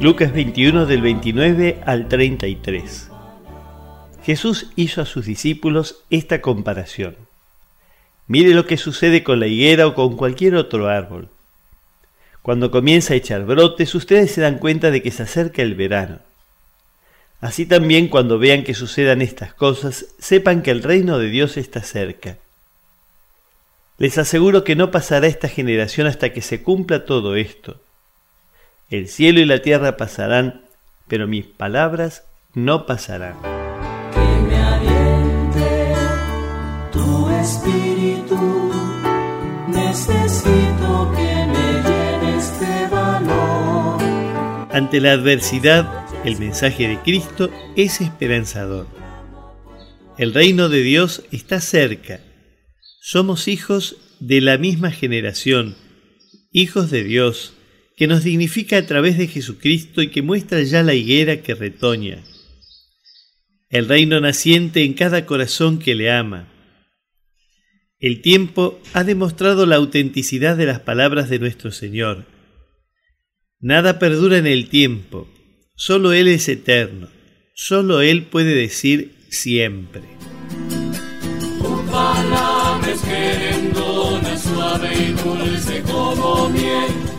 Lucas 21 del 29 al 33. Jesús hizo a sus discípulos esta comparación. Mire lo que sucede con la higuera o con cualquier otro árbol. Cuando comienza a echar brotes, ustedes se dan cuenta de que se acerca el verano. Así también cuando vean que sucedan estas cosas, sepan que el reino de Dios está cerca. Les aseguro que no pasará esta generación hasta que se cumpla todo esto. El cielo y la tierra pasarán, pero mis palabras no pasarán. Que me aliente tu espíritu, necesito que me llenes de valor. Ante la adversidad, el mensaje de Cristo es esperanzador. El reino de Dios está cerca. Somos hijos de la misma generación, hijos de Dios, que nos dignifica a través de Jesucristo y que muestra ya la higuera que retoña. El reino naciente en cada corazón que le ama. El tiempo ha demostrado la autenticidad de las palabras de nuestro Señor. Nada perdura en el tiempo, solo Él es eterno, solo Él puede decir siempre.